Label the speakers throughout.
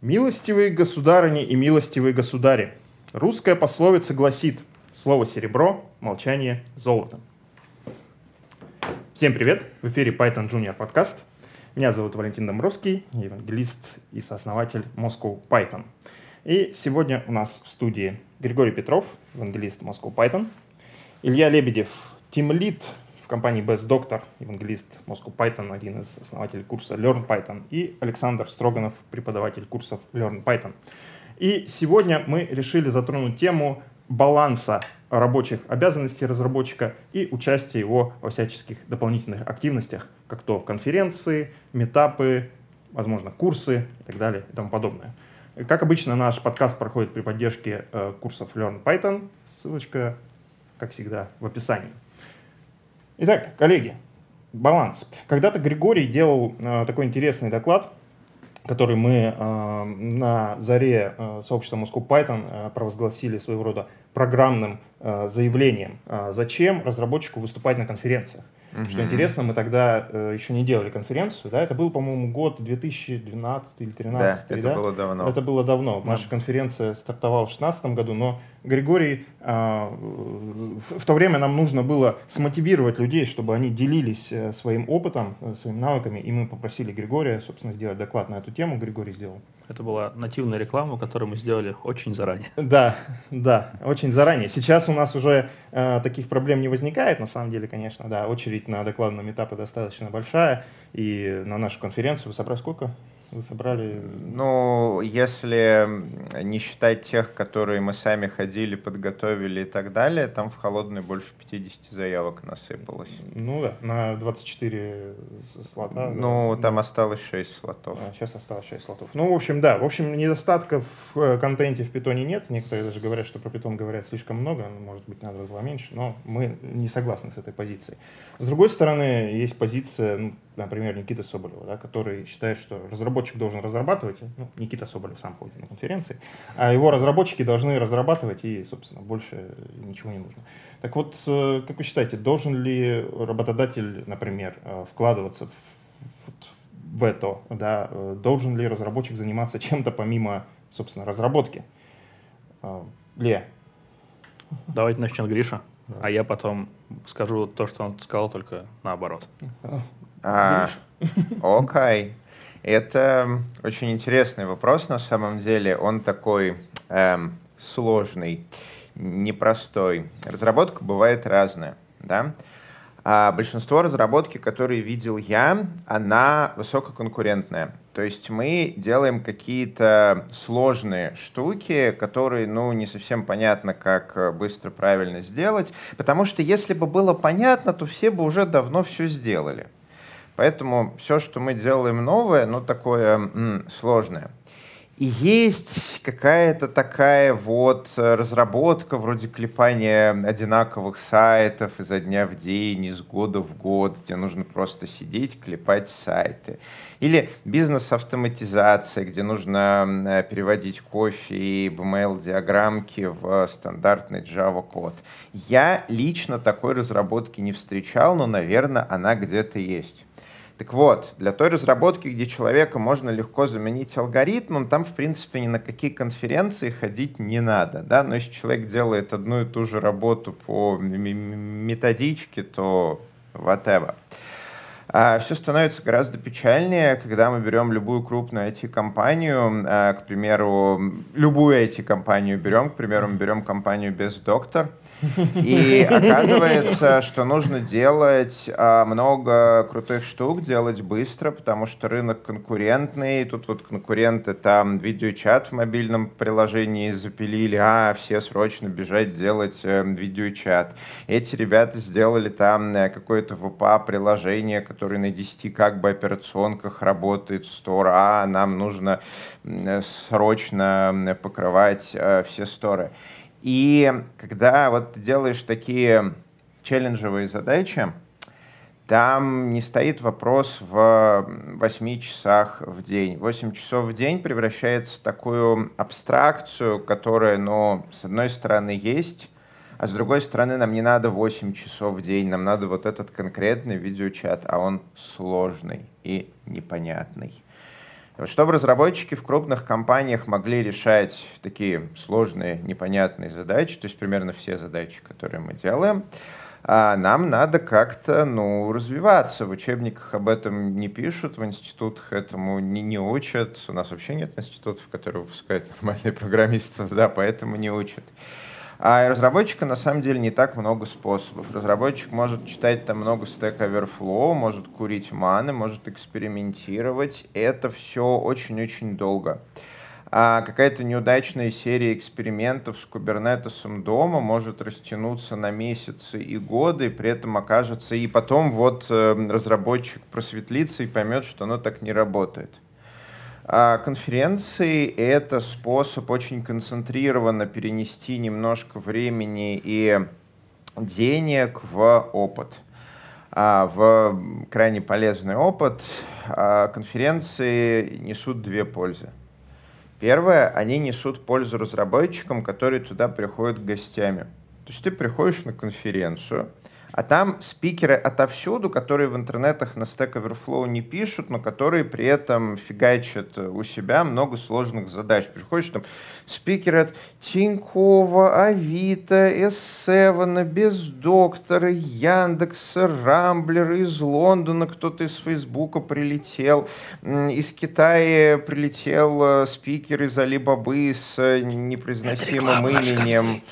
Speaker 1: Милостивые государыни и милостивые государи, русская пословица гласит «Слово серебро, молчание золото». Всем привет! В эфире Python Junior подкаст. Меня зовут Валентин Домбровский, евангелист и сооснователь Moscow Python. И сегодня у нас в студии Григорий Петров, евангелист Moscow Python, Илья Лебедев, тимлит в компании Best Doctor, евангелист Moscow Python, один из основателей курса Learn Python, и Александр Строганов, преподаватель курсов Learn Python. И сегодня мы решили затронуть тему баланса рабочих обязанностей разработчика и участия его во всяческих дополнительных активностях, как то конференции, метапы, возможно, курсы и так далее и тому подобное. Как обычно, наш подкаст проходит при поддержке э, курсов Learn Python. Ссылочка, как всегда, в описании. Итак, коллеги, баланс. Когда-то Григорий делал э, такой интересный доклад, который мы э, на заре э, сообщества Moscow Python э, провозгласили своего рода программным э, заявлением. Э, зачем разработчику выступать на конференциях? Угу. Что интересно, мы тогда э, еще не делали конференцию, да, это был, по-моему, год 2012 или 2013.
Speaker 2: Да, это да? было давно.
Speaker 1: Это было давно. Наша да. конференция стартовала в 2016 году, но Григорий, э, в то время нам нужно было смотивировать людей, чтобы они делились э, своим опытом, э, своими навыками, и мы попросили Григория, собственно, сделать доклад на эту тему. Григорий сделал.
Speaker 3: Это была нативная реклама, которую мы сделали очень заранее.
Speaker 1: Да, да, очень заранее. Сейчас у нас уже э, таких проблем не возникает, на самом деле, конечно, да. Очередь на докладном этапе достаточно большая, и на нашу конференцию вы сколько? Вы собрали?
Speaker 2: Ну, если не считать тех, которые мы сами ходили, подготовили и так далее, там в холодной больше 50 заявок насыпалось.
Speaker 1: Ну да, на 24 слота.
Speaker 2: Ну, да. там осталось 6 слотов.
Speaker 1: А, сейчас осталось 6 слотов. Ну, в общем, да, в общем, недостатков в э, контенте в питоне нет. Некоторые даже говорят, что про питон говорят слишком много, ну, может быть, надо было меньше, но мы не согласны с этой позицией. С другой стороны, есть позиция, ну, например, Никиты Соболева, да, который считает, что разработчик должен разрабатывать, ну, Никита Соболев сам ходит на конференции, а его разработчики должны разрабатывать, и, собственно, больше ничего не нужно. Так вот, э, как вы считаете, должен ли работодатель, например, э, вкладываться в, в это, да, э, должен ли разработчик заниматься чем-то помимо, собственно, разработки? Ле.
Speaker 3: Давайте начнем Гриша, а я потом скажу то, что он сказал, только наоборот.
Speaker 2: А, окей. Это очень интересный вопрос на самом деле. Он такой эм, сложный, непростой. Разработка бывает разная, да? А большинство разработки, которые видел я, она высококонкурентная. То есть мы делаем какие-то сложные штуки, которые, ну, не совсем понятно, как быстро, правильно сделать. Потому что если бы было понятно, то все бы уже давно все сделали. Поэтому все, что мы делаем новое, ну, такое м, сложное. И есть какая-то такая вот разработка, вроде клепания одинаковых сайтов изо дня в день, из года в год, где нужно просто сидеть, клепать сайты. Или бизнес-автоматизация, где нужно переводить кофе и BML-диаграммки в стандартный Java-код. Я лично такой разработки не встречал, но, наверное, она где-то есть. Так вот, для той разработки, где человека можно легко заменить алгоритмом, там, в принципе, ни на какие конференции ходить не надо. Да? Но если человек делает одну и ту же работу по методичке, то whatever. А все становится гораздо печальнее, когда мы берем любую крупную IT-компанию, а, к примеру, любую IT-компанию берем, к примеру, мы берем компанию без доктор, и оказывается, что нужно делать а, много крутых штук, делать быстро, потому что рынок конкурентный. Тут вот конкуренты там видеочат в мобильном приложении запилили, а все срочно бежать делать э, видеочат. Эти ребята сделали там э, какое-то VPA-приложение, которое на 10 как бы операционках работает Store, а нам нужно э, срочно покрывать э, все сторы. И когда вот ты делаешь такие челленджевые задачи, там не стоит вопрос в 8 часах в день. 8 часов в день превращается в такую абстракцию, которая, ну, с одной стороны есть, а с другой стороны нам не надо 8 часов в день, нам надо вот этот конкретный видеочат, а он сложный и непонятный. Чтобы разработчики в крупных компаниях могли решать такие сложные, непонятные задачи, то есть примерно все задачи, которые мы делаем, а нам надо как-то ну, развиваться. В учебниках об этом не пишут, в институтах этому не, не учат. У нас вообще нет институтов, которые выпускают нормальные программисты, да, поэтому не учат. А разработчика на самом деле не так много способов. Разработчик может читать там много Stack Overflow, может курить маны, может экспериментировать. Это все очень-очень долго. А какая-то неудачная серия экспериментов с кубернетесом дома может растянуться на месяцы и годы, и при этом окажется, и потом вот э, разработчик просветлится и поймет, что оно так не работает. А конференции — это способ очень концентрированно перенести немножко времени и денег в опыт, а, в крайне полезный опыт. А конференции несут две пользы. Первое, они несут пользу разработчикам, которые туда приходят гостями. То есть ты приходишь на конференцию, а там спикеры отовсюду, которые в интернетах на Stack Overflow не пишут, но которые при этом фигачат у себя много сложных задач. Приходишь там спикеры от Тинькова, Авито, S7, Бездоктора, Яндекса, Рамблера, из Лондона кто-то из Фейсбука прилетел, из Китая прилетел э, спикер из Алибабы с э, непроизносимым именем.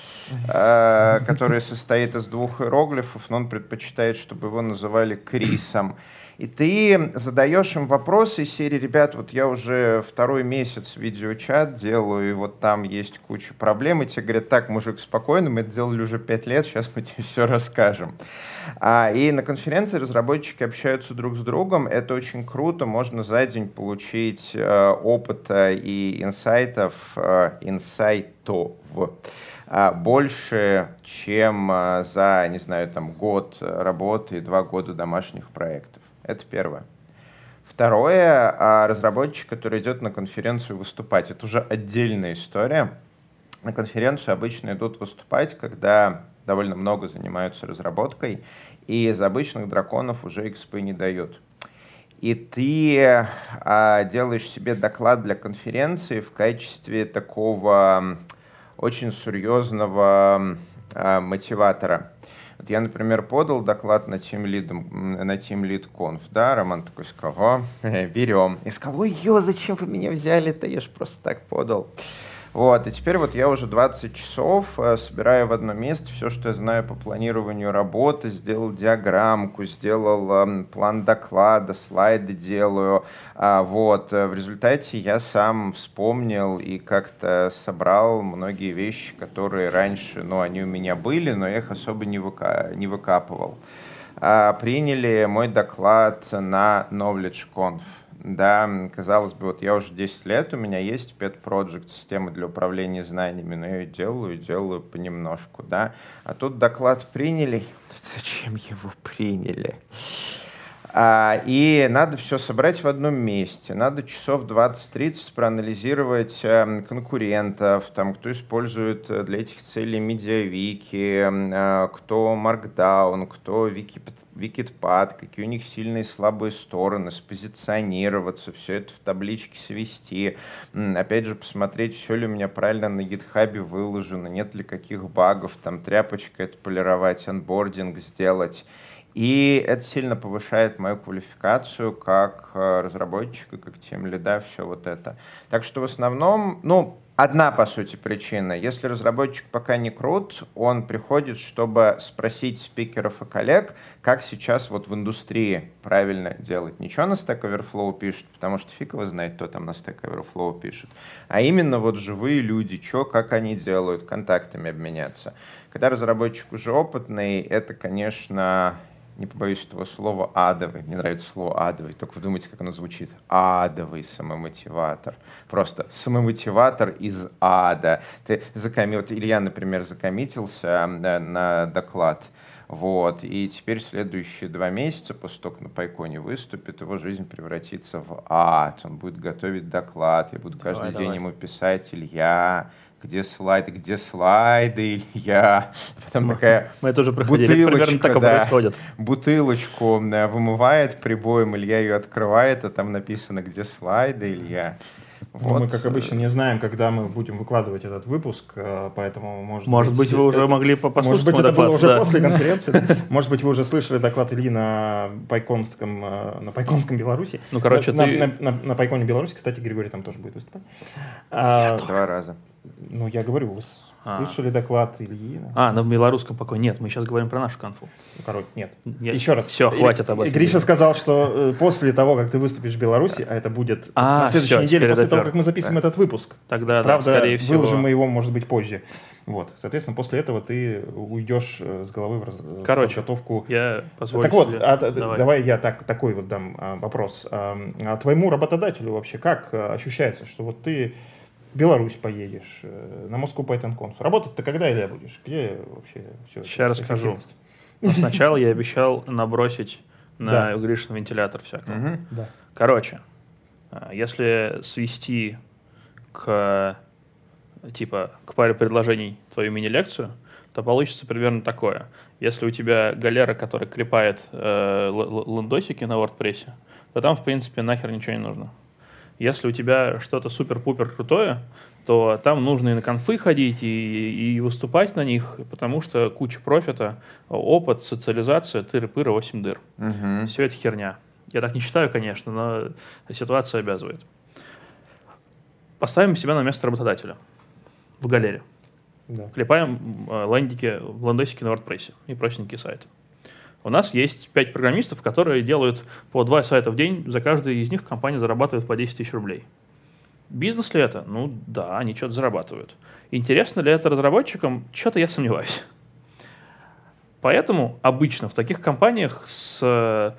Speaker 2: Э, который состоит из двух иероглифов, но он предпочитает, чтобы его называли Крисом. И ты задаешь им вопросы из серии, ребят, вот я уже второй месяц видеочат делаю, и вот там есть куча проблем, и тебе говорят, так, мужик, спокойно, мы это делали уже пять лет, сейчас мы тебе все расскажем. А, и на конференции разработчики общаются друг с другом, это очень круто, можно за день получить э, опыта и инсайтов, э, инсайтов больше, чем а, за, не знаю, там, год работы и два года домашних проектов. Это первое. Второе, а, разработчик, который идет на конференцию выступать. Это уже отдельная история. На конференцию обычно идут выступать, когда довольно много занимаются разработкой, и из обычных драконов уже XP не дают. И ты а, делаешь себе доклад для конференции в качестве такого очень серьезного э, мотиватора. Вот я, например, подал доклад на Team Lead, на Team Lead Conf, да, Роман такой сказал, берем. Я сказал, ой, ё, зачем вы меня взяли-то, я же просто так подал. Вот, и теперь вот я уже 20 часов э, собираю в одно место все, что я знаю по планированию работы, сделал диаграммку, сделал э, план доклада, слайды делаю. А, вот, э, в результате я сам вспомнил и как-то собрал многие вещи, которые раньше, ну, они у меня были, но я их особо не, выка не выкапывал. А, приняли мой доклад на KnowledgeConf. Да, казалось бы, вот я уже 10 лет, у меня есть Pet Project, система для управления знаниями, но я ее делаю, делаю понемножку, да. А тут доклад приняли, зачем его приняли? А, и надо все собрать в одном месте. Надо часов 20-30 проанализировать э, конкурентов, там, кто использует э, для этих целей медиавики, э, кто Markdown, кто Wikipad, какие у них сильные и слабые стороны, спозиционироваться, все это в табличке свести. Опять же, посмотреть, все ли у меня правильно на гитхабе выложено, нет ли каких багов, там тряпочкой отполировать, анбординг сделать. И это сильно повышает мою квалификацию как э, разработчика, как тем лида, все вот это. Так что в основном, ну, одна, по сути, причина. Если разработчик пока не крут, он приходит, чтобы спросить спикеров и коллег, как сейчас вот в индустрии правильно делать. Ничего на Stack Overflow пишет, потому что фиг его знает, кто там на Stack Overflow пишет. А именно вот живые люди, что, как они делают, контактами обменяться. Когда разработчик уже опытный, это, конечно, не побоюсь этого слова, адовый. Мне нравится слово адовый, только вы думаете, как оно звучит. Адовый самомотиватор. Просто самомотиватор из ада. Ты закоми... Вот Илья, например, закоммитился на доклад. Вот. И теперь следующие два месяца, после того, как на Пайконе выступит, его жизнь превратится в ад. Он будет готовить доклад, я буду каждый давай, день ему писать, Илья, где слайды, где слайды, Илья.
Speaker 3: Потом мы, такая мы уже проходили, примерно так да, происходит.
Speaker 2: Бутылочку вымывает прибоем, Илья ее открывает, а там написано, где слайды, Илья.
Speaker 1: Вот. Ну, мы, как обычно, не знаем, когда мы будем выкладывать этот выпуск, э, поэтому, может,
Speaker 3: может быть, вы уже могли послушать
Speaker 1: Может быть, это доклад, было уже да. после конференции. Может быть, вы уже слышали доклад Ильи на Пайконском, э, на Пайконском Беларуси.
Speaker 3: Ну, короче,
Speaker 1: на,
Speaker 3: ты...
Speaker 1: на, на, на Пайконе Беларуси, кстати, Григорий там тоже будет выступать.
Speaker 2: А, Два раза.
Speaker 1: Ну, я говорю, вы а. слышали доклад Ильи?
Speaker 3: А, на белорусском пока нет, мы сейчас говорим про нашу конфу.
Speaker 1: Ну, короче, нет. Я... Еще раз.
Speaker 3: Все, хватит об
Speaker 1: этом. Гриша сказал, что э, после того, как ты выступишь в Беларуси, а это будет а, на следующей все, неделе, после того, как мы записываем да. этот выпуск.
Speaker 3: Тогда,
Speaker 1: Правда,
Speaker 3: да, скорее всего.
Speaker 1: выложим мы его, может быть, позже. Вот, соответственно, после этого ты уйдешь э, с головы в, раз...
Speaker 3: Короче,
Speaker 1: в подготовку.
Speaker 3: Я позволю
Speaker 1: так вот, а, давай. давай я так, такой вот дам а, вопрос. А, твоему работодателю вообще как а, ощущается, что вот ты в Беларусь поедешь, э, на Москву Python Conf. Работать-то когда или будешь? Где вообще все
Speaker 3: Сейчас расскажу. Но сначала я обещал набросить на да. Гришин вентилятор всякого. Угу. Да. Короче, а, если свести к типа к паре предложений твою мини-лекцию, то получится примерно такое. Если у тебя галера, которая клепает э, лендосики на WordPress, то там, в принципе, нахер ничего не нужно. Если у тебя что-то супер-пупер крутое, то там нужно и на конфы ходить, и, и выступать на них, потому что куча профита, опыт, социализация, тыры-пыры, 8 дыр. Угу. Все это херня. Я так не считаю, конечно, но ситуация обязывает. Поставим себя на место работодателя в галере. Да. Клепаем э, лендики, лендосики на WordPress и простенькие сайты. У нас есть 5 программистов, которые делают по 2 сайта в день, за каждый из них компания зарабатывает по 10 тысяч рублей. Бизнес ли это? Ну да, они что-то зарабатывают. Интересно ли это разработчикам? Что-то я сомневаюсь. Поэтому обычно в таких компаниях с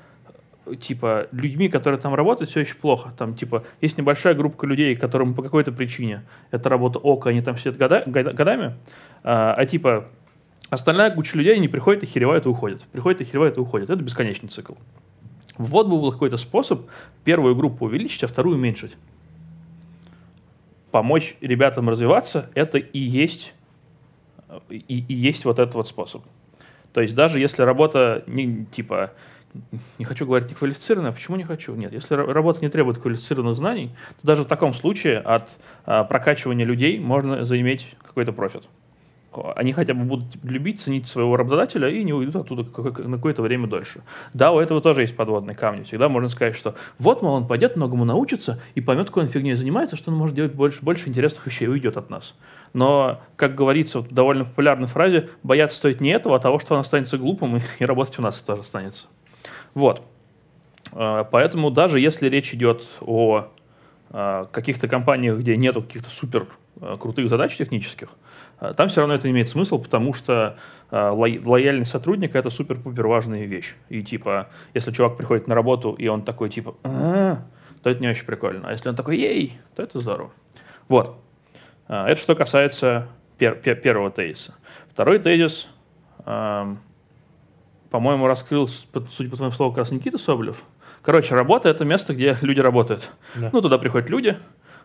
Speaker 3: типа людьми, которые там работают, все еще плохо. Там типа есть небольшая группа людей, которым по какой-то причине эта работа ок, они там сидят года, годами, а, а типа остальная куча людей не приходит, охеревают и уходят. Приходят, охеревают и уходят. Это бесконечный цикл. Вот бы был какой-то способ первую группу увеличить, а вторую уменьшить. Помочь ребятам развиваться, это и есть, и, и есть вот этот вот способ. То есть даже если работа не, типа не хочу говорить неквалифицированная, почему не хочу? Нет, если работа не требует квалифицированных знаний, то даже в таком случае от а, прокачивания людей можно заиметь какой-то профит. Они хотя бы будут любить, ценить своего работодателя и не уйдут оттуда на какое-то время дольше. Да, у этого тоже есть подводные камни. Всегда можно сказать, что вот, мол, он пойдет, многому научится и поймет, какой он фигней занимается, что он может делать больше, больше интересных вещей и уйдет от нас. Но, как говорится в довольно популярной фразе, бояться стоит не этого, а того, что он останется глупым и, и работать у нас тоже останется. Вот. А, поэтому даже если речь идет о а, каких-то компаниях, где нету каких-то супер а, крутых задач технических, там все равно это имеет смысл, потому что лояльный сотрудник это супер-пупер важная вещь. И типа, если чувак приходит на работу, и он такой типа, а то это не очень прикольно. А если он такой, ей, то это здорово. Вот. Это что касается пер пер первого тезиса. Второй тезис по-моему, раскрыл, судя по твоему слову, как раз Никита Соболев. Короче, работа — это место, где люди работают. Да. Ну, туда приходят люди,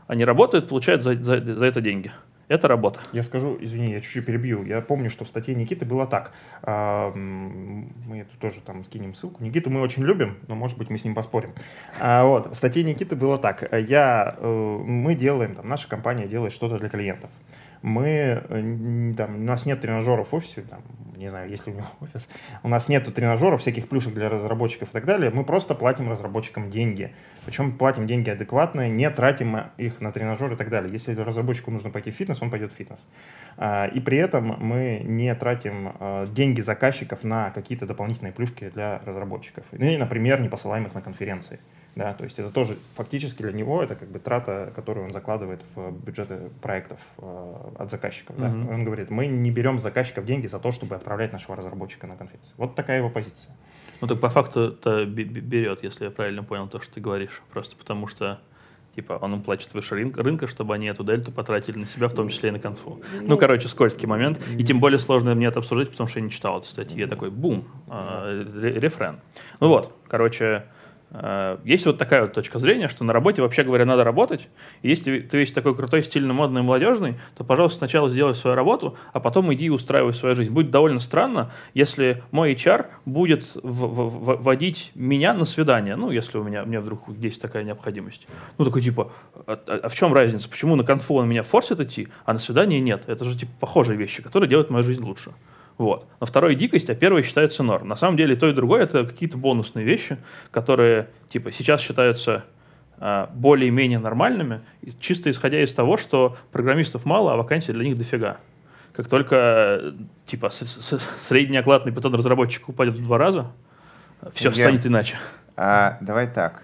Speaker 3: они работают, получают за, за, за это деньги. Это работа.
Speaker 1: Я скажу, извини, я чуть-чуть перебью. Я помню, что в статье Никиты было так. А, мы это тоже там скинем ссылку. Никиту мы очень любим, но, может быть, мы с ним поспорим. А, вот, в статье Никиты было так. Я, э, мы делаем, там, наша компания делает что-то для клиентов мы, э, там, у нас нет тренажеров в офисе, там, не знаю, есть ли у него офис, у нас нет тренажеров, всяких плюшек для разработчиков и так далее, мы просто платим разработчикам деньги. Причем платим деньги адекватные, не тратим их на тренажеры и так далее. Если разработчику нужно пойти в фитнес, он пойдет в фитнес. А, и при этом мы не тратим а, деньги заказчиков на какие-то дополнительные плюшки для разработчиков. Ну и, например, не посылаем их на конференции. Да, то есть это тоже фактически для него это как бы трата, которую он закладывает в бюджеты проектов э, от заказчиков. Да. Mm-hmm. Он говорит, мы не берем заказчиков деньги за то, чтобы отправлять нашего разработчика на конференцию. Вот такая его позиция.
Speaker 3: Ну так по факту это берет, если я правильно понял то, что ты говоришь. Просто потому что Типа, он им платит выше рынка, рынка, чтобы они эту дельту потратили на себя, в том числе и на конфу. Ну, ну короче, скользкий момент. И тем более сложно мне это обсуждать, потому что я не читал эту статью. Я такой, бум, э, рефрен. Ну вот, короче, есть вот такая вот точка зрения, что на работе, вообще говоря, надо работать. И если ты весь такой крутой, стильный, модный, молодежный, то, пожалуйста, сначала сделай свою работу, а потом иди и устраивай свою жизнь. Будет довольно странно, если мой HR будет вводить меня на свидание, ну, если у меня, у меня вдруг есть такая необходимость. Ну, такой типа, а, а, а в чем разница? Почему на конфу он меня форсит идти, а на свидание нет? Это же типа похожие вещи, которые делают мою жизнь лучше. Вот. На второй дикость, а первый считается норм. На самом деле то и другое это какие-то бонусные вещи, которые типа сейчас считаются э, более-менее нормальными, чисто исходя из того, что программистов мало, а вакансий для них дофига. Как только типа с, с, средний окладный питон разработчик упадет в два раза, все Я... станет иначе.
Speaker 2: А, давай так.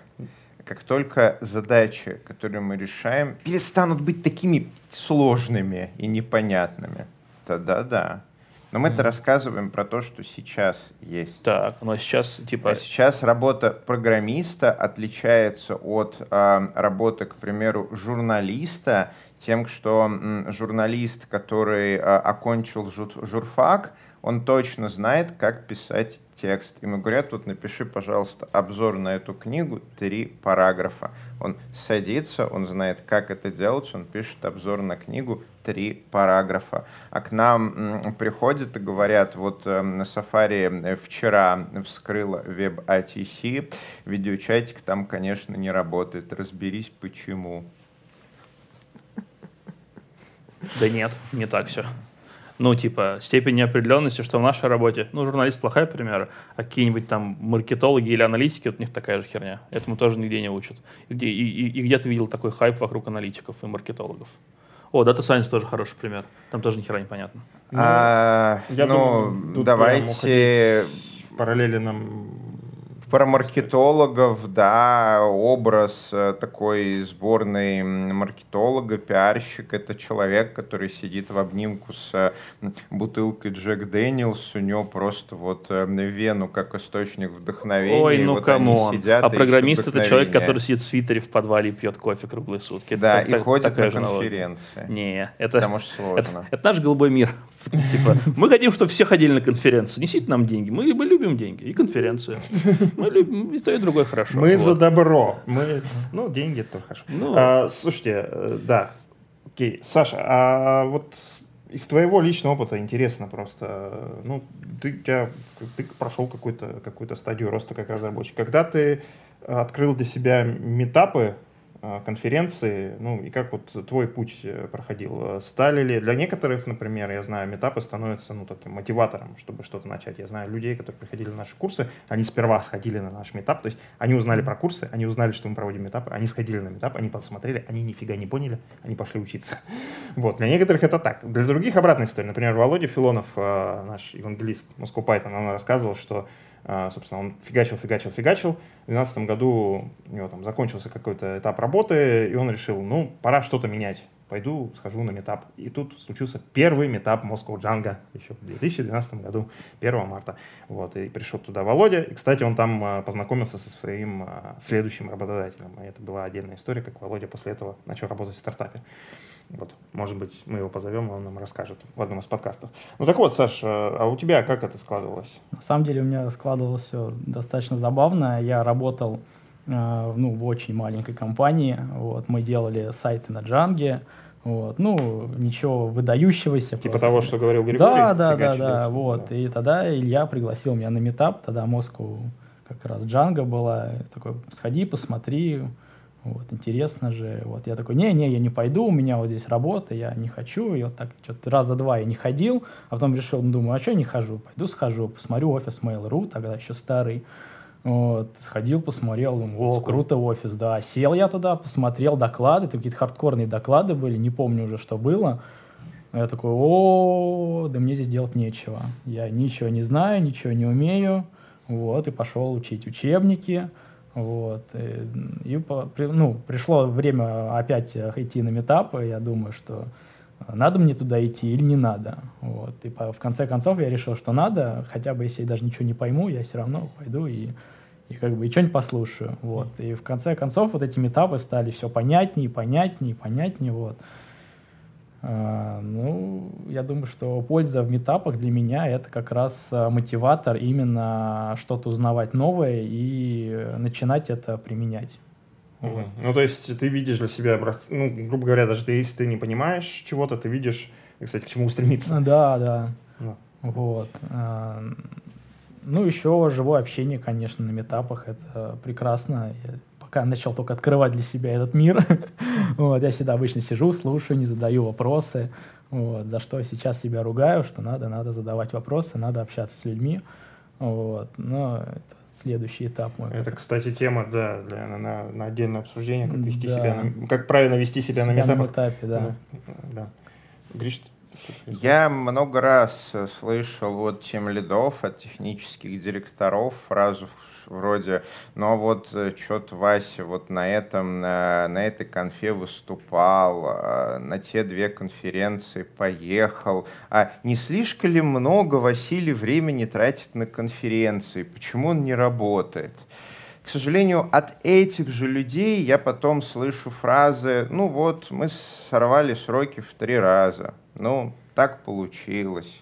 Speaker 2: Как только задачи, которые мы решаем, перестанут быть такими сложными и непонятными, тогда да. Но мы-то mm. рассказываем про то, что сейчас есть.
Speaker 3: Так, но сейчас типа...
Speaker 2: А сейчас работа программиста отличается от э, работы, к примеру, журналиста тем, что м, журналист, который э, окончил жур журфак, он точно знает, как писать текст. Ему говорят, тут напиши, пожалуйста, обзор на эту книгу, три параграфа. Он садится, он знает, как это делать, он пишет обзор на книгу, три параграфа. А к нам приходят и говорят, вот э, на Safari э, вчера вскрыла веб-ATC, видеочатик там, конечно, не работает. Разберись, почему.
Speaker 3: Да нет, не так все ну, типа, степень неопределенности, что в нашей работе, ну, журналист плохая пример, а какие-нибудь там маркетологи или аналитики, вот у них такая же херня. Этому тоже нигде не учат. И где, и, и, и где ты видел такой хайп вокруг аналитиков и маркетологов? О, Data Science тоже хороший пример. Там тоже ни хера непонятно.
Speaker 2: Ну, а, я ну, думаю, давайте
Speaker 1: параллели нам
Speaker 2: про маркетологов, да, образ э, такой сборной маркетолога, пиарщик, это человек, который сидит в обнимку с э, бутылкой Джек Дэниелс, у него просто вот э, вену как источник вдохновения.
Speaker 3: Ой, ну вот. Сидят а программист это человек, который сидит в свитере в подвале и пьет кофе круглые сутки.
Speaker 2: Да, это, и так, ходит на конференции.
Speaker 3: Не, это,
Speaker 2: Потому что сложно.
Speaker 3: Это, это наш голубой мир. Типа, мы хотим, чтобы все ходили на конференции. Несите нам деньги. Мы, мы любим деньги и конференции. Мы любим и то, и другое хорошо.
Speaker 1: Мы вот. за добро. Мы, ну, деньги это хорошо. Ну, а, слушайте, э, да, окей. Саша, а вот из твоего личного опыта интересно просто, ну, ты, тебя, ты прошел какую-то какую стадию роста как разработчик. Когда ты открыл для себя метапы, конференции, ну и как вот твой путь э, проходил? Стали ли для некоторых, например, я знаю, метапы становятся ну, таким мотиватором, чтобы что-то начать. Я знаю людей, которые приходили на наши курсы, они сперва сходили на наш метап, то есть они узнали про курсы, они узнали, что мы проводим метапы, они сходили на метап, они посмотрели, они нифига не поняли, они пошли учиться. Вот, для некоторых это так. Для других обратная история. Например, Володя Филонов, э, наш евангелист Moscow Python, он рассказывал, что а, собственно, он фигачил, фигачил, фигачил. В 2012 году у него там закончился какой-то этап работы, и он решил, ну, пора что-то менять. Пойду, схожу на метап. И тут случился первый метап Moscow Django еще в 2012 году, 1 марта. Вот, и пришел туда Володя. И, кстати, он там а, познакомился со своим а, следующим работодателем. И это была отдельная история, как Володя после этого начал работать в стартапе. Вот, может быть, мы его позовем, он нам расскажет в одном из подкастов. Ну так вот, Саш, а у тебя как это складывалось?
Speaker 4: На самом деле у меня складывалось все достаточно забавно. Я работал э, ну, в очень маленькой компании. Вот, мы делали сайты на Джанге. Вот, ну, ничего выдающегося.
Speaker 1: Типа просто. того, что говорил Григорий?
Speaker 4: Да, да, да, да, вот. Да. И тогда Илья пригласил меня на метап, тогда Москву как раз Джанга была. Такой, сходи, посмотри, вот, интересно же. Вот я такой, не-не, я не пойду, у меня вот здесь работа, я не хочу. И вот так что-то раза два я не ходил, а потом решил, ну, думаю, а что я не хожу? Пойду схожу, посмотрю офис Mail.ru, тогда еще старый. Вот, сходил, посмотрел, думаю, о, круто офис, да. Сел я туда, посмотрел доклады, это какие-то хардкорные доклады были, не помню уже, что было. Я такой, о, да мне здесь делать нечего. Я ничего не знаю, ничего не умею. Вот, и пошел учить учебники. Вот. И, и ну, пришло время опять идти на метап, и я думаю, что надо мне туда идти или не надо. Вот. И по, в конце концов я решил, что надо, хотя бы если я даже ничего не пойму, я все равно пойду и, и как бы и что-нибудь послушаю, вот. И в конце концов вот эти метапы стали все понятнее, понятнее, понятнее, вот. А, ну, я думаю, что польза в метапах для меня это как раз а, мотиватор именно что-то узнавать новое и начинать это применять.
Speaker 1: Угу. Ну, то есть ты видишь для себя ну, грубо говоря, даже ты, если ты не понимаешь чего-то, ты видишь, кстати, к чему устремиться.
Speaker 4: Да, да. да. Вот. А, ну, еще живое общение, конечно, на метапах, это прекрасно. Пока начал только открывать для себя этот мир. вот, я всегда обычно сижу, слушаю, не задаю вопросы. Вот, за что сейчас себя ругаю, что надо, надо задавать вопросы, надо общаться с людьми. Вот, но это следующий этап мой.
Speaker 1: Это, кстати, тема, да, для, на, на отдельное обсуждение, как вести да. себя, на, как правильно вести себя, себя на метапах.
Speaker 4: На этапе, да.
Speaker 1: да. да. Гриш,
Speaker 2: я много раз слышал от тем лидов, от технических директоров фразу вроде, а вот э, что-то Вася вот на этом, на, на этой конфе выступал, а, на те две конференции поехал, а не слишком ли много Василий времени тратит на конференции, почему он не работает? К сожалению, от этих же людей я потом слышу фразы, ну вот, мы сорвали сроки в три раза, ну, так получилось.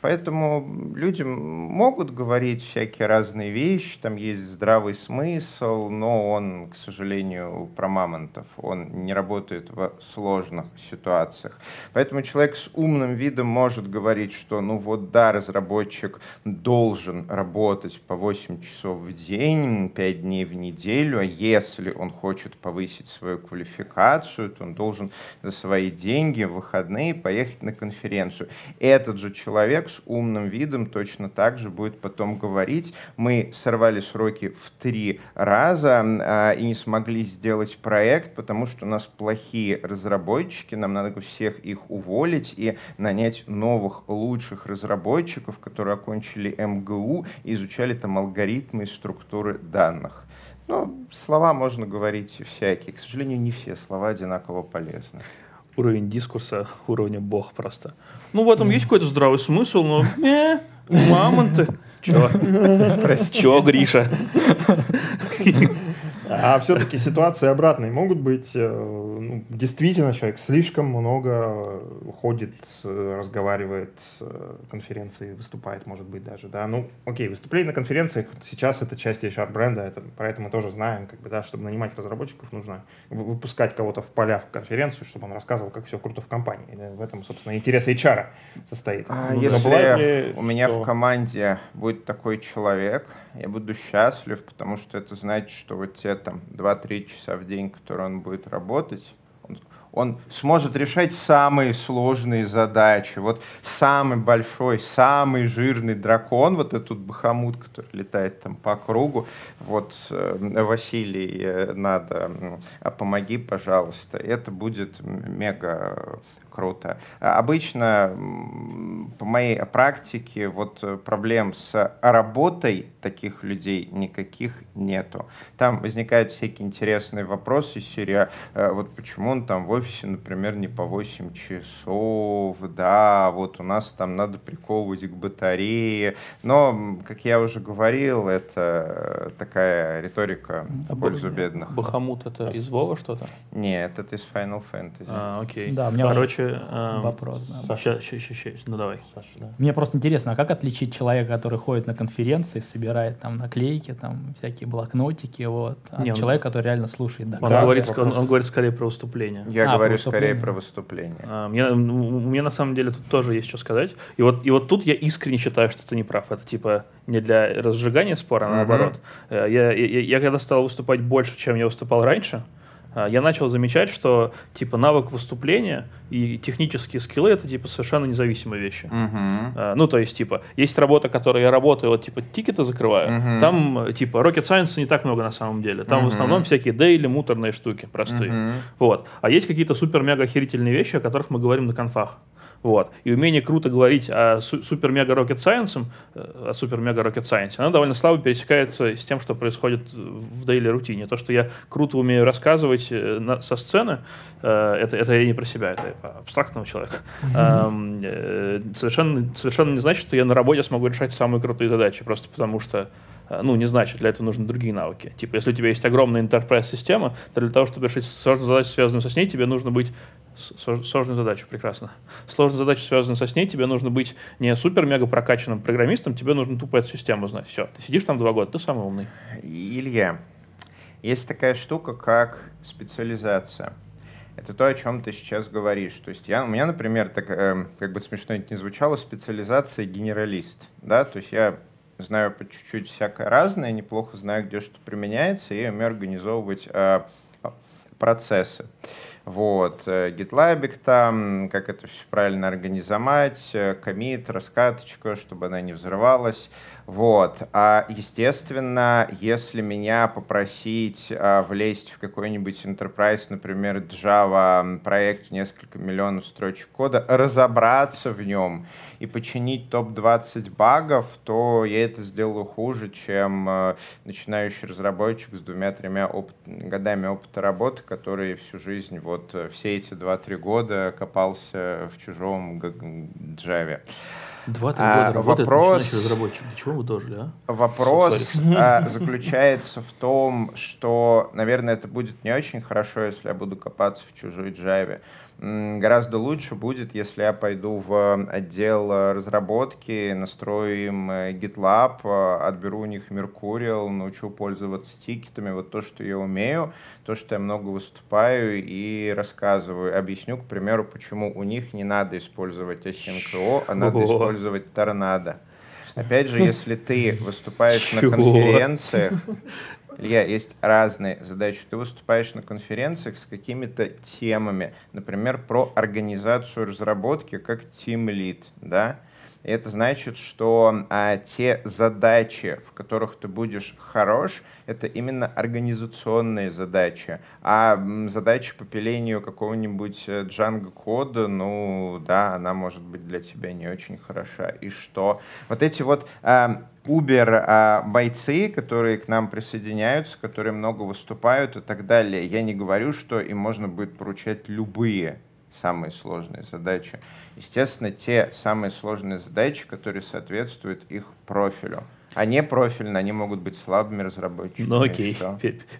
Speaker 2: Поэтому люди могут говорить всякие разные вещи, там есть здравый смысл, но он, к сожалению, про мамонтов, он не работает в сложных ситуациях. Поэтому человек с умным видом может говорить, что ну вот да, разработчик должен работать по 8 часов в день, 5 дней в неделю, а если он хочет повысить свою квалификацию, то он должен за свои деньги в выходные поехать на конференцию. Этот же человек с умным видом точно так же будет потом говорить, мы сорвали сроки в три раза а, и не смогли сделать проект, потому что у нас плохие разработчики, нам надо всех их уволить и нанять новых лучших разработчиков, которые окончили МГУ и изучали там алгоритмы и структуры данных. Ну, слова можно говорить всякие. К сожалению, не все слова одинаково полезны
Speaker 3: уровень дискурса, уровня бог просто. Ну, в этом есть какой-то здравый смысл, но э, мамонты. Чё? Чё, Гриша?
Speaker 1: А все-таки ситуации обратные могут быть. Э, ну, действительно, человек слишком много ходит, э, разговаривает, э, конференции выступает, может быть, даже. Да? Ну, окей, выступление на конференциях сейчас это часть HR-бренда, это, про это мы тоже знаем. Как бы, да, чтобы нанимать разработчиков, нужно выпускать кого-то в поля в конференцию, чтобы он рассказывал, как все круто в компании. И в этом, собственно, интерес HR состоит.
Speaker 2: А ну, если у меня что... в команде будет такой человек, я буду счастлив, потому что это значит, что вот те там 2-3 часа в день, которые он будет работать, он, он сможет решать самые сложные задачи. Вот самый большой, самый жирный дракон, вот этот бахамут, который летает там по кругу, вот э, Василий, э, надо, а помоги, пожалуйста. Это будет мега круто. Обычно по моей практике вот проблем с работой таких людей никаких нету. Там возникают всякие интересные вопросы, серия, э, вот почему он там в офисе, например, не по 8 часов, да, вот у нас там надо приковывать к батарее, но, как я уже говорил, это такая риторика а в пользу бедных.
Speaker 3: Бахамут это из Вова что-то?
Speaker 2: Нет, это из Final Fantasy.
Speaker 3: А, окей.
Speaker 4: Да,
Speaker 3: мне Короче,
Speaker 4: Эм, Вопрос.
Speaker 3: Да. Сейчас, сейчас, сейчас, ну давай.
Speaker 4: Саша, да. Мне просто интересно, а как отличить человека, который ходит на конференции, собирает там наклейки, там всякие блокнотики, вот, от Не, человека, который реально слушает
Speaker 3: доклад? Он, говорит, он, он говорит скорее про выступление.
Speaker 2: Я а, говорю про скорее про выступление.
Speaker 3: А, мне, мне на самом деле тут тоже есть что сказать. И вот, и вот тут я искренне считаю, что ты не прав. Это типа не для разжигания спора, а наоборот. Uh-huh. Я, я, я когда стал выступать больше, чем я выступал раньше, я начал замечать, что типа навык выступления и технические скиллы это типа совершенно независимые вещи.
Speaker 2: Uh-huh.
Speaker 3: Ну, то есть, типа, есть работа, которая я работаю, вот, типа, тикеты закрываю. Uh-huh. Там, типа, rocket science не так много на самом деле. Там uh-huh. в основном всякие дейли, муторные штуки простые. Uh-huh. Вот. А есть какие-то супер-мега охерительные вещи, о которых мы говорим на конфах. Вот. И умение круто говорить о супер-мега rocket science, э, о супер-мега rocket science, оно довольно слабо пересекается с тем, что происходит в дейли рутине. То, что я круто умею рассказывать э, на, со сцены, э, это, это я не про себя, это абстрактного человека. Mm-hmm. Совершенно, совершенно не значит, что я на работе смогу решать самые крутые задачи, просто потому что ну, не значит, для этого нужны другие навыки. Типа, если у тебя есть огромная enterprise-система, то для того, чтобы решить сложную задачу, связанную со ней, тебе нужно быть сложную задачу, прекрасно. Сложную задачу, связанную со ней, тебе нужно быть не супер-мега прокачанным программистом, тебе нужно тупо эту систему знать. Все, ты сидишь там два года, ты самый умный.
Speaker 2: Илья, есть такая штука, как специализация. Это то, о чем ты сейчас говоришь. То есть я, у меня, например, так, э, как бы смешно это не звучало, специализация генералист. Да? То есть я знаю по чуть-чуть всякое разное, неплохо знаю, где что применяется, и умею организовывать э, процессы. Вот, GitLab э, там, как это все правильно организовать, э, комит, раскаточка, чтобы она не взрывалась. Вот. А, естественно, если меня попросить а, влезть в какой-нибудь enterprise, например, Java проект, несколько миллионов строчек кода, разобраться в нем и починить топ-20 багов, то я это сделаю хуже, чем а, начинающий разработчик с двумя-тремя опыт, годами опыта работы, который всю жизнь, вот все эти 2-3 года копался в чужом Java.
Speaker 3: Два-три а, года работает вопрос, разработчик. До чего вы дожили,
Speaker 2: а? Вопрос а, заключается в том, что, наверное, это будет не очень хорошо, если я буду копаться в чужой Java гораздо лучше будет, если я пойду в отдел э, разработки, настрою им э, GitLab, э, отберу у них Mercurial, научу пользоваться тикетами, вот то, что я умею, то, что я много выступаю и рассказываю. Объясню, к примеру, почему у них не надо использовать Async.io, а надо использовать Tornado. Опять же, если ты выступаешь на конференциях, Илья, есть разные задачи. Ты выступаешь на конференциях с какими-то темами, например, про организацию разработки как Team Lead, да? И это значит, что а, те задачи, в которых ты будешь хорош, это именно организационные задачи. А задача по пилению какого-нибудь э, Django кода, ну да, она может быть для тебя не очень хороша. И что? Вот эти вот а, Uber а, бойцы, которые к нам присоединяются, которые много выступают и так далее. Я не говорю, что им можно будет поручать любые самые сложные задачи. Естественно, те самые сложные задачи, которые соответствуют их профилю. А не профильно, они могут быть слабыми разработчиками.
Speaker 3: Ну окей,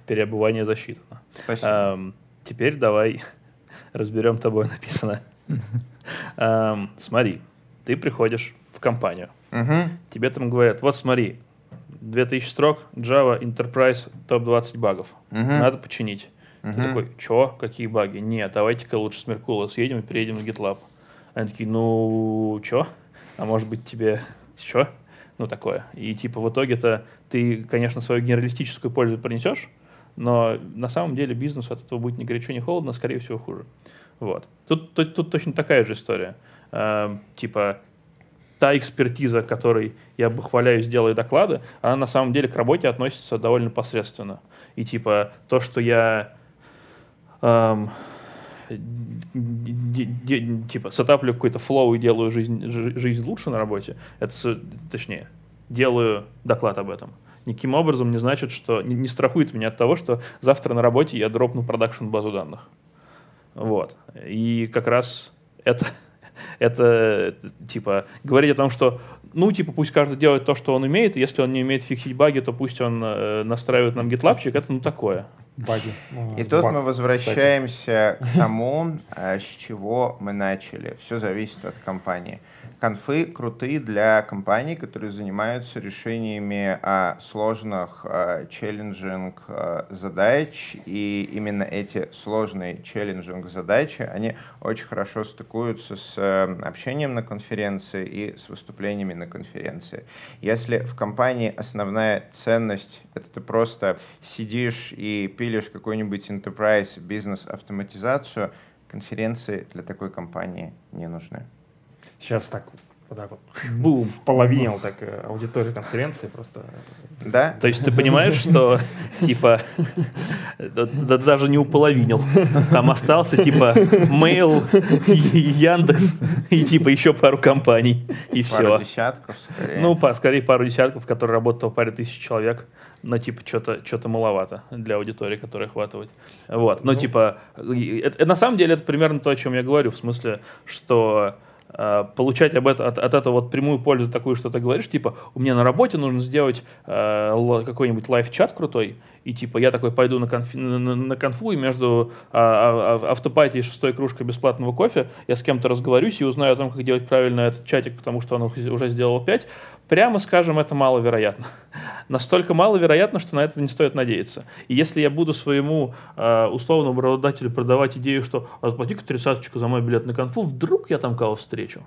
Speaker 3: переобувание засчитано. Спасибо. А, теперь давай разберем тобой написано. а, смотри, ты приходишь в компанию, угу. тебе там говорят, вот смотри, 2000 строк, Java, Enterprise, топ-20 багов. Угу. Надо починить. Угу. Ты такой, чё, какие баги? Нет, давайте-ка лучше с Меркула съедем и переедем на GitLab. Они такие, ну, чё? А может быть тебе, чё? Ну, такое. И типа в итоге-то ты, конечно, свою генералистическую пользу принесешь, но на самом деле бизнесу от этого будет ни горячо, ни холодно, скорее всего хуже. Вот. Тут, тут, тут точно такая же история. Э, типа, та экспертиза, которой я бахваляюсь, делаю доклады, она на самом деле к работе относится довольно посредственно. И типа то, что я эм, типа сетаплю какой-то flow и делаю жизнь, жизнь лучше на работе, это точнее, делаю доклад об этом. Никаким образом не значит, что не, не страхует меня от того, что завтра на работе я дропну production базу данных. Вот. И как раз это, это типа говорить о том, что ну, типа, пусть каждый делает то, что он умеет, если он не умеет фиксить баги, то пусть он э, настраивает нам гитлапчик, это ну такое
Speaker 2: баги. И тут мы возвращаемся кстати. к тому, а, с чего мы начали. Все зависит от компании. Конфы крутые для компаний, которые занимаются решениями а, сложных а, челленджинг задач. И именно эти сложные челленджинг задачи, они очень хорошо стыкуются с общением на конференции и с выступлениями на конференции. Если в компании основная ценность — это ты просто сидишь и пишешь пилишь какой-нибудь enterprise, бизнес-автоматизацию, конференции для такой компании не нужны.
Speaker 1: Сейчас так вот так вот
Speaker 3: Бум.
Speaker 1: половинил так э, аудиторию конференции просто.
Speaker 2: Да?
Speaker 3: То есть ты понимаешь, что типа да- да даже не уполовинил. Там остался типа Mail, Яндекс и типа еще пару компаний. И
Speaker 2: Пару
Speaker 3: все.
Speaker 2: десятков, скорее.
Speaker 3: Ну, по- скорее пару десятков, которые работают в паре тысяч человек. Но типа что-то что маловато для аудитории, которая охватывает. Вот. Но
Speaker 1: Ну.
Speaker 3: типа это- на самом деле это примерно то, о чем я говорю, в смысле, что получать об это, от, от этого вот прямую пользу такую, что ты говоришь, типа, у меня на работе нужно сделать э, какой-нибудь лайв-чат крутой, и типа я такой пойду на, конфи- на, на- конфу, и между а, а, а- автопати и шестой кружкой бесплатного кофе я с кем-то разговорюсь и узнаю о том, как делать правильно этот чатик, потому что он уже сделал 5. Прямо скажем, это маловероятно. Настолько маловероятно, что на это не стоит надеяться. И если я буду своему э, условному работодателю продавать идею, что «А заплати-ка тридцаточку за мой билет на конфу, вдруг я там кого встречу.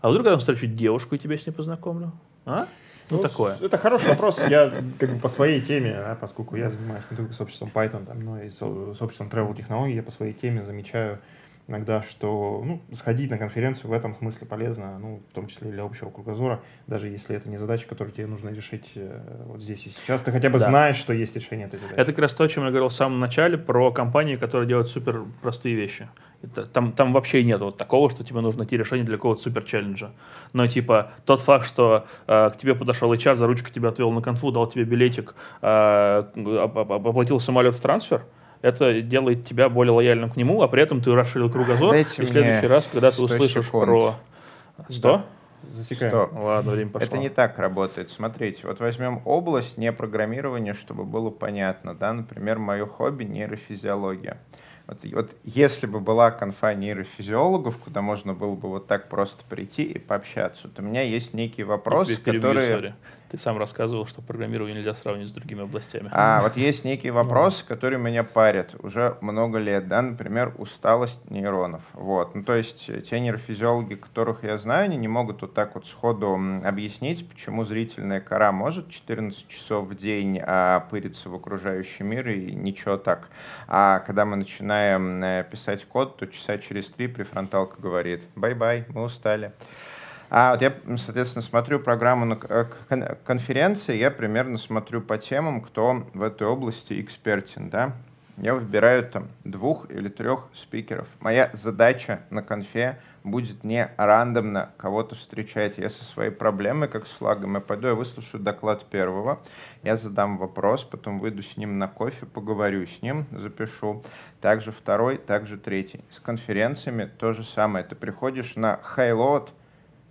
Speaker 3: А вдруг я там встречу девушку и тебя с ней познакомлю? А? Ну, такое.
Speaker 1: с- Это хороший вопрос. Я как бы по своей теме, да, поскольку я занимаюсь не только сообществом Python, там, но и со- сообществом travel технологий, я по своей теме замечаю иногда, что ну, сходить на конференцию в этом смысле полезно, ну, в том числе для общего кругозора, даже если это не задача, которую тебе нужно решить э, вот здесь и сейчас, ты хотя бы
Speaker 3: Да.
Speaker 1: знаешь, что есть решение этой задачи.
Speaker 3: Это как раз то, о чем я говорил в самом начале, про компании, которые делают супер простые вещи. Это- там, там вообще нет вот такого, что тебе нужно найти решение для какого-то супер челленджа. Но типа тот факт, что э, к тебе подошел HR, за ручку тебя отвел на конфу, дал тебе билетик, э, оп- оп- оплатил самолет в трансфер, это делает тебя более лояльным к нему, а при этом ты расширил кругозор.
Speaker 2: Дайте
Speaker 3: и в следующий раз, когда ты
Speaker 2: 100
Speaker 3: услышишь
Speaker 2: секунд.
Speaker 3: про... 100?
Speaker 1: Засекаем.
Speaker 2: Что?
Speaker 3: Ладно, время пошло.
Speaker 2: Это не так работает. Смотрите, вот возьмем область не программирования, чтобы было понятно. Да? Например, мое хобби нейрофизиология. Вот, вот если бы была конфа нейрофизиологов, куда можно было бы вот так просто прийти и пообщаться, то у меня есть некие
Speaker 3: Я
Speaker 2: вопросы,
Speaker 3: тебя перебью,
Speaker 2: которые...
Speaker 3: Ты сам рассказывал, что программирование нельзя сравнивать с другими областями.
Speaker 2: А вот есть некие вопросы, которые меня парят уже много лет, да, например, усталость нейронов. Вот. Ну, то есть э, те нейрофизиологи, которых я знаю, они не могут вот так вот сходу объяснить, почему зрительная кора может 14 часов в день а, пыриться в окружающий мир и ничего так. А когда мы начинаем э, писать код, то часа через три префронталка говорит «bye-bye, мы устали». А вот я, соответственно, смотрю программу на э, кон- конференции, я примерно смотрю по темам, кто в этой области экспертен, да. Я выбираю там двух или трех спикеров. Моя задача на конфе будет не рандомно кого-то встречать. Я со своей проблемой, как с флагом, я пойду, я выслушаю доклад первого, я задам вопрос, потом выйду с ним на кофе, поговорю с ним, запишу. Также второй, также третий. С конференциями то же самое. Ты приходишь на HighLoad,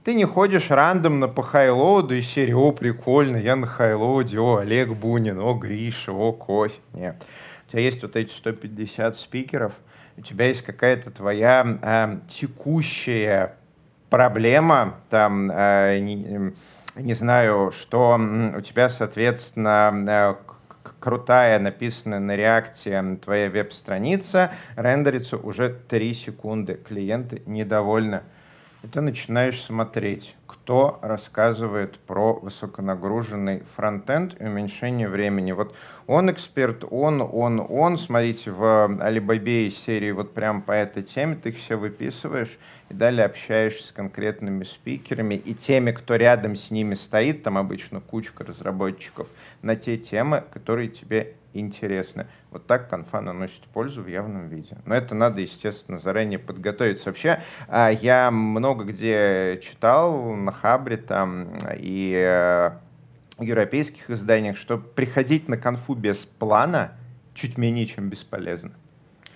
Speaker 2: ты не ходишь рандомно по хайлоуду из серии «О, прикольно, я на хайлоуде, о, Олег Бунин, о, Гриша, о, кофе». Нет. У тебя есть вот эти 150 спикеров, у тебя есть какая-то твоя э, текущая проблема, там, э, не, не знаю, что у тебя, соответственно, э, крутая написанная на реакте твоя веб-страница, рендерится уже 3 секунды, клиенты недовольны. И ты начинаешь смотреть, кто рассказывает про высоконагруженный фронтенд и уменьшение времени. Вот он эксперт, он, он, он. Смотрите, в Алибабе из серии вот прям по этой теме ты их все выписываешь и далее общаешься с конкретными спикерами и теми, кто рядом с ними стоит, там обычно кучка разработчиков, на те темы, которые тебе интересны. Вот так конфа наносит пользу в явном виде. Но это надо, естественно, заранее подготовиться. Вообще, а, я много где читал на Хабре там и э, европейских изданиях, что приходить на конфу без плана чуть менее чем бесполезно.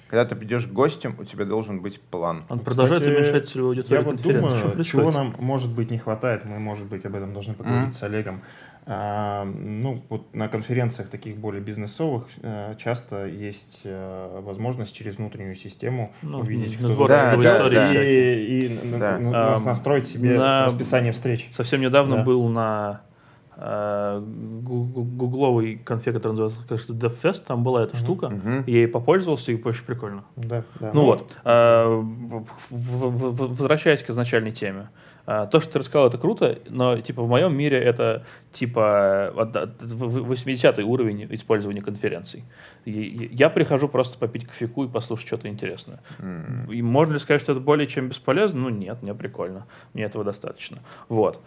Speaker 2: Когда ты придешь гостем, у тебя должен быть план.
Speaker 3: Он продолжает
Speaker 1: Кстати,
Speaker 3: уменьшать целевую
Speaker 1: Я
Speaker 3: аудиторию
Speaker 1: вот
Speaker 3: конференции. Что
Speaker 1: думаю, чего нам, может быть, не хватает, мы, может быть, об этом должны поговорить
Speaker 2: Мгм.
Speaker 1: с Олегом. А, ну, вот на конференциях таких более бизнесовых э, часто есть э, возможность через внутреннюю систему
Speaker 3: Ну,
Speaker 1: увидеть, кто
Speaker 2: Да, да, да.
Speaker 1: и, и на-
Speaker 2: Да.
Speaker 1: на-
Speaker 3: А,
Speaker 1: нас- настроить себе
Speaker 3: на-
Speaker 1: расписание встреч.
Speaker 3: Совсем недавно
Speaker 1: Да.
Speaker 3: был на э, гугловой конфе, который называется, кажется, DevFest, там была эта штука, я ей попользовался, и очень прикольно.
Speaker 1: Да, да.
Speaker 3: Ну вот, э, возвращаясь к изначальной теме. А, То, что ты рассказал, это круто, но типа в моем мире это типа от- от- в- в- 80-й уровень использования конференций. Я прихожу просто попить кофейку и послушать что-то интересное. И можно ли сказать, что это более чем бесполезно? Ну нет, мне прикольно. Мне этого достаточно. Вот.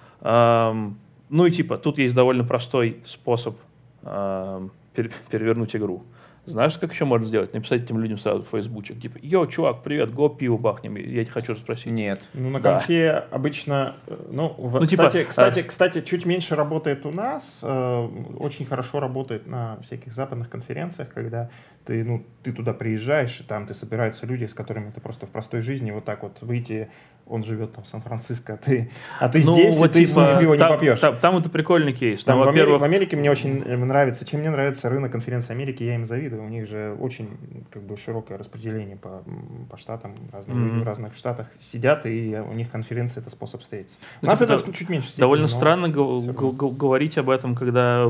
Speaker 3: Ну и типа, тут есть довольно простой способ ам, пер- перевернуть игру. Знаешь, как еще можно сделать? Написать этим людям сразу в фейсбучек. Типа, йоу, чувак, привет, го пиво бахнем. Я тебя хочу спросить.
Speaker 2: Нет.
Speaker 1: Ну, на
Speaker 3: Да.
Speaker 1: конфе обычно, э, ну, в-
Speaker 3: Ну, типа,
Speaker 1: кстати, кстати,
Speaker 3: а-
Speaker 1: кстати, чуть меньше работает у нас, э, очень хорошо работает на всяких западных конференциях, когда ты, ну, ты туда приезжаешь, и там ты собираются люди, с которыми ты просто в простой жизни вот так вот выйти, он живет там в Сан-Франциско, а ты, а ты
Speaker 3: Ну,
Speaker 1: здесь,
Speaker 3: вот
Speaker 1: и ты с ним
Speaker 3: типа,
Speaker 1: пиво не
Speaker 3: там,
Speaker 1: попьешь.
Speaker 3: Там, там это прикольный кейс.
Speaker 1: Там
Speaker 3: Ну,
Speaker 1: в, Америке, в Америке мне очень нравится, чем мне нравится рынок конференции Америки, я им завидую. У них же очень как бы широкое распределение по, по штатам, разные
Speaker 3: Мгм.
Speaker 1: люди в разных штатах сидят, и у них конференция это способ встретиться. У
Speaker 3: Ну,
Speaker 1: нас
Speaker 3: типа,
Speaker 1: это
Speaker 3: да-
Speaker 1: чуть меньше. степени,
Speaker 3: довольно
Speaker 1: но
Speaker 3: странно го- го- говорить об этом, когда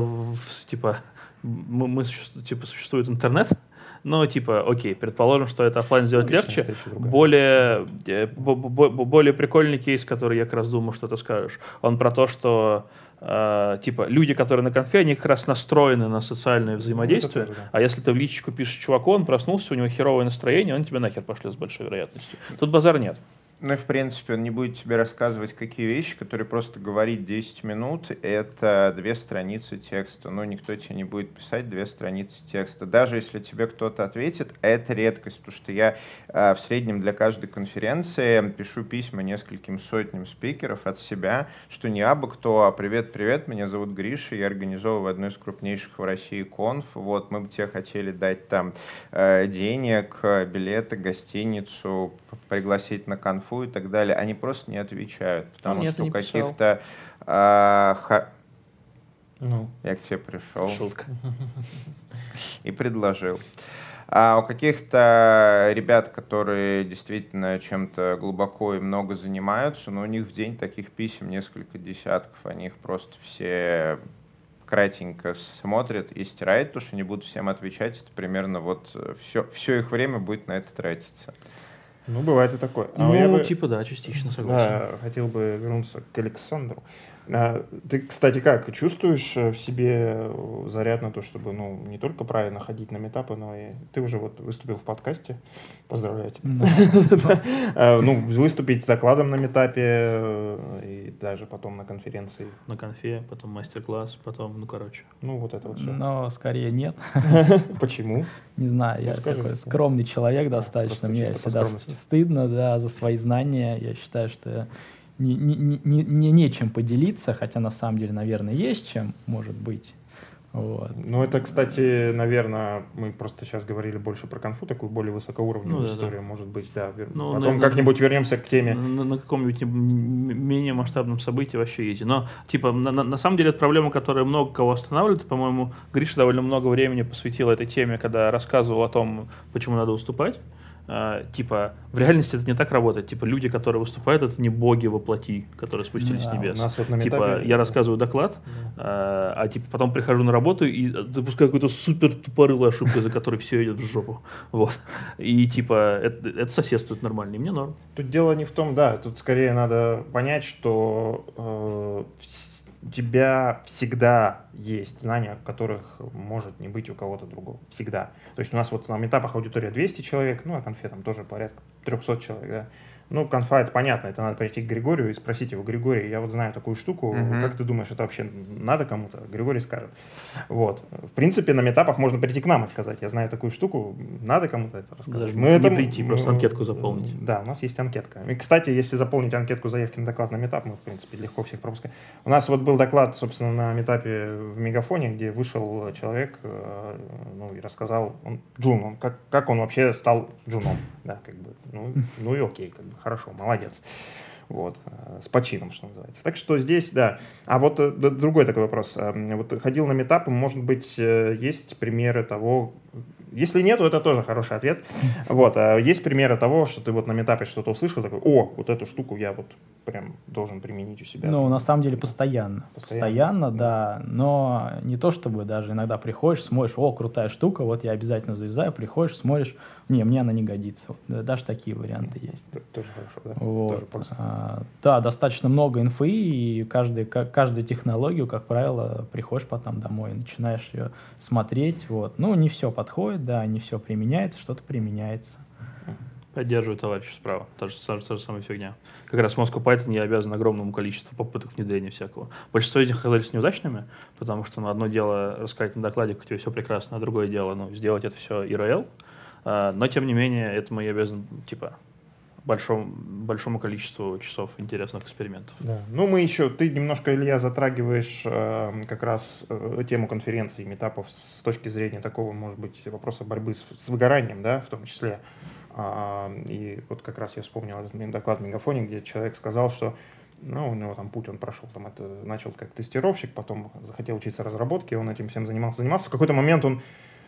Speaker 3: типа мы, мы типа существует интернет. Но типа, окей, предположим, что это оффлайн сделать
Speaker 1: Личная
Speaker 3: легче. Более, э, бо- бо- бо- более прикольный кейс, который я как раз думал, что ты скажешь. Он про то, что э, типа люди, которые на конфе, они как раз настроены на социальное взаимодействие.
Speaker 1: Ну, тоже, да.
Speaker 3: А если ты в личечку пишешь чуваку, он проснулся, у него херовое настроение, он тебя нахер пошлет с большой вероятностью. Тут базар нет.
Speaker 2: Ну и в принципе он не будет тебе рассказывать какие вещи, которые просто говорить 10 минут, это две страницы текста. Ну никто тебе не будет писать две страницы текста. Даже если тебе кто-то ответит, это редкость, потому что я э, в среднем для каждой конференции пишу письма нескольким сотням спикеров от себя, что не абы кто, а привет-привет, меня зовут Гриша, я организовываю одну из крупнейших в России конф, вот мы бы тебе хотели дать там э, денег, билеты, гостиницу, пригласить на конфу и так далее, они просто не отвечают, потому
Speaker 3: мне
Speaker 2: что у
Speaker 3: не
Speaker 2: каких-то... а, ха-
Speaker 1: Ну,
Speaker 2: Я к тебе пришел
Speaker 3: Шутка.
Speaker 2: и предложил. А у каких-то ребят, которые действительно чем-то глубоко и много занимаются, но у них в день таких писем несколько десятков, они их просто все кратенько смотрят и стирают, потому что они будут всем отвечать, это примерно вот все, все их время будет на это тратиться.
Speaker 1: Ну, бывает и такое. А
Speaker 3: Ну,
Speaker 1: бы-
Speaker 3: типа, да, частично согласен.
Speaker 1: Да, хотел бы вернуться к Александру. А, Ты, кстати, как, чувствуешь э, в себе э, заряд на то, чтобы, ну, не только правильно ходить на метапы, но и ты уже вот выступил в подкасте, поздравляю тебя.
Speaker 4: Да.
Speaker 1: А, Ну, выступить с докладом на метапе э, и даже потом на конференции.
Speaker 3: На конфе, потом мастер-класс, потом, ну, короче.
Speaker 1: Ну, вот это вот все.
Speaker 4: Но скорее нет.
Speaker 1: Почему?
Speaker 4: Не знаю,
Speaker 1: Ну,
Speaker 4: я такой скромный человек достаточно. Мне всегда стыдно, да, за свои знания. Я считаю, что я не, не, не, не- не нечем поделиться, хотя на самом деле, наверное, есть чем, может быть. Вот.
Speaker 1: Ну, это, кстати, наверное, мы просто сейчас говорили больше про конфу, такую более высокоуровневую
Speaker 3: Ну, да, да.
Speaker 1: историю, может быть, да. вер-
Speaker 3: Ну,
Speaker 1: Потом как-нибудь вернемся к теме.
Speaker 3: На, на каком-нибудь менее масштабном событии вообще изи. Но, типа, на, на- на самом деле, это проблема, которая много кого останавливает. По-моему, Гриша довольно много времени посвятил этой теме, когда рассказывал о том, почему надо выступать. А, типа, в реальности это не так работает. Типа, люди, которые выступают, это не боги во плоти, которые спустились
Speaker 4: Да,
Speaker 3: с
Speaker 1: У
Speaker 3: небес.
Speaker 1: нас вот на
Speaker 3: Типа,
Speaker 1: метапе-
Speaker 3: я рассказываю доклад, а, а типа потом прихожу на работу и допускаю какую-то супер тупорылую ошибку, за которой все идет в жопу. Вот. И типа, это, это соседствует нормально, и мне норм.
Speaker 1: Тут дело не в том, да, тут скорее надо понять, что э, у тебя всегда есть знания, которых может не быть у кого-то другого. Всегда. То есть у нас вот на этапах аудитория 200 человек, ну, а конфе там тоже порядка 300 человек, да. Ну, конфа, это понятно, это надо прийти к Григорию и спросить его, Григорий, я вот знаю такую штуку,
Speaker 2: Мгм.
Speaker 1: как ты думаешь, это вообще надо кому-то? Григорий скажет. Вот. В принципе, на метапах можно прийти к нам и сказать, я знаю такую штуку, надо кому-то это рассказать.
Speaker 3: Даже не прийти, просто анкетку заполнить.
Speaker 1: Да, у нас есть анкетка. И, кстати, если заполнить анкетку заявки на доклад на метап, мы, в принципе, легко всех пропускаем. У нас вот был доклад, собственно, на метапе в Мегафоне, где вышел человек, э, ну, и рассказал, он джун, он, как, как он вообще стал джуном, да, как бы, ну, ну и окей, как бы, хорошо, молодец. Вот, э, с почином, что называется. Так что здесь, да. А вот э, другой такой вопрос. Э, Вот ходил на метапы, может быть, э, есть примеры того, Если нет, то это тоже хороший ответ. Вот. А есть примеры того, что ты вот на метапе что-то услышал, такой, о, вот эту штуку я вот прям должен применить у себя.
Speaker 4: Ну, на самом деле, постоянно. Постоянно, постоянно да. Но не то, чтобы даже иногда приходишь, смотришь, о, крутая штука, вот я обязательно завязаю, приходишь, смотришь, не, мне она не годится. Даже такие варианты есть.
Speaker 1: Тоже хорошо, да?
Speaker 4: Вот. Тоже а, да, достаточно много инфы, и каждый, каждую технологию, как правило, приходишь потом домой и начинаешь ее смотреть. Вот. Ну, не все подходит, да, не все применяется, что-то применяется.
Speaker 3: Поддерживаю товарища справа. Та же, та, же, та же самая фигня. Как раз Moscow Python я обязан огромному количеству попыток внедрения всякого. Большинство из них оказались неудачными, потому что ну, одно дело рассказать на докладе, как тебе все прекрасно, а другое дело ну, сделать это все IRL. А, но, тем не менее, этому я обязан, типа, большому, большому количеству часов интересных экспериментов.
Speaker 1: Да. Ну, мы еще, ты немножко, Илья, затрагиваешь э, как раз э, тему конференций, метапов с точки зрения такого, может быть, вопроса борьбы с, с выгоранием, да, в том числе. А, и вот как раз я вспомнил этот доклад в Мегафоне, где человек сказал, что ну, у него там путь он прошел, там это начал как тестировщик, потом захотел учиться разработке, он этим всем занимался, занимался. В какой-то момент он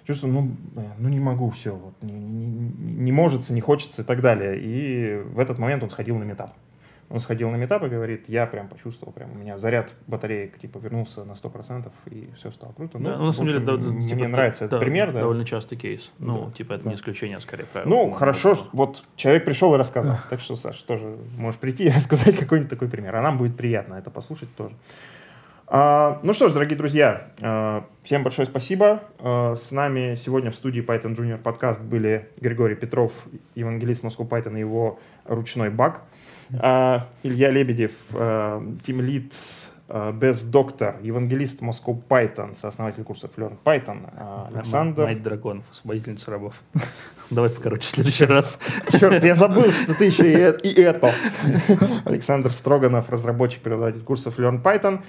Speaker 1: чувствую, ну, ну не могу, все, вот, не, не, не может, не хочется и так далее. И в этот момент он сходил на метап. Он сходил на метап и говорит, я прям почувствовал, прям у меня заряд батареек типа вернулся на 100% и все стало круто.
Speaker 3: Да, ну, ну, на самом деле, да,
Speaker 1: мне
Speaker 3: типа,
Speaker 1: нравится
Speaker 3: да,
Speaker 1: этот пример. Да.
Speaker 3: Довольно частый кейс. Ну,
Speaker 1: да,
Speaker 3: типа это
Speaker 1: да.
Speaker 3: не исключение, а скорее правило.
Speaker 1: Ну, хорошо, что, вот человек пришел и рассказал. Так что, Саш, тоже можешь прийти и рассказать какой-нибудь такой пример. А нам будет приятно это послушать тоже. А, ну что ж, дорогие друзья, а, всем большое спасибо. А, с нами сегодня в студии Python Junior подкаст были Григорий Петров, евангелист Moscow Python и его ручной баг. Илья Лебедев, Team Lead, Best Doctor, евангелист Moscow Python, сооснователь курсов Learn Python, Александр...
Speaker 3: Мать драконов, освободительница рабов. Давай покороче в следующий раз.
Speaker 1: Черт, я забыл, что ты еще и, и это. Александр Строганов, разработчик, преподаватель курсов Learn Python.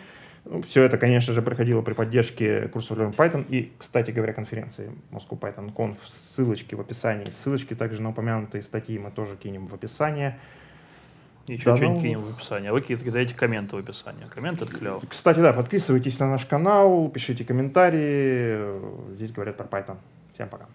Speaker 1: Все это, конечно же, проходило при поддержке курсов Learn Python и, кстати говоря, конференции Moscow Python Conf. Ссылочки в описании. Ссылочки также на упомянутые статьи мы тоже кинем в описание.
Speaker 3: Еще да, что-нибудь ну... кинем в описании. А вы кидаете комменты в описании. Комменты это клево.
Speaker 1: Кстати, да, подписывайтесь на наш канал, пишите комментарии. Здесь говорят про Python. Всем пока.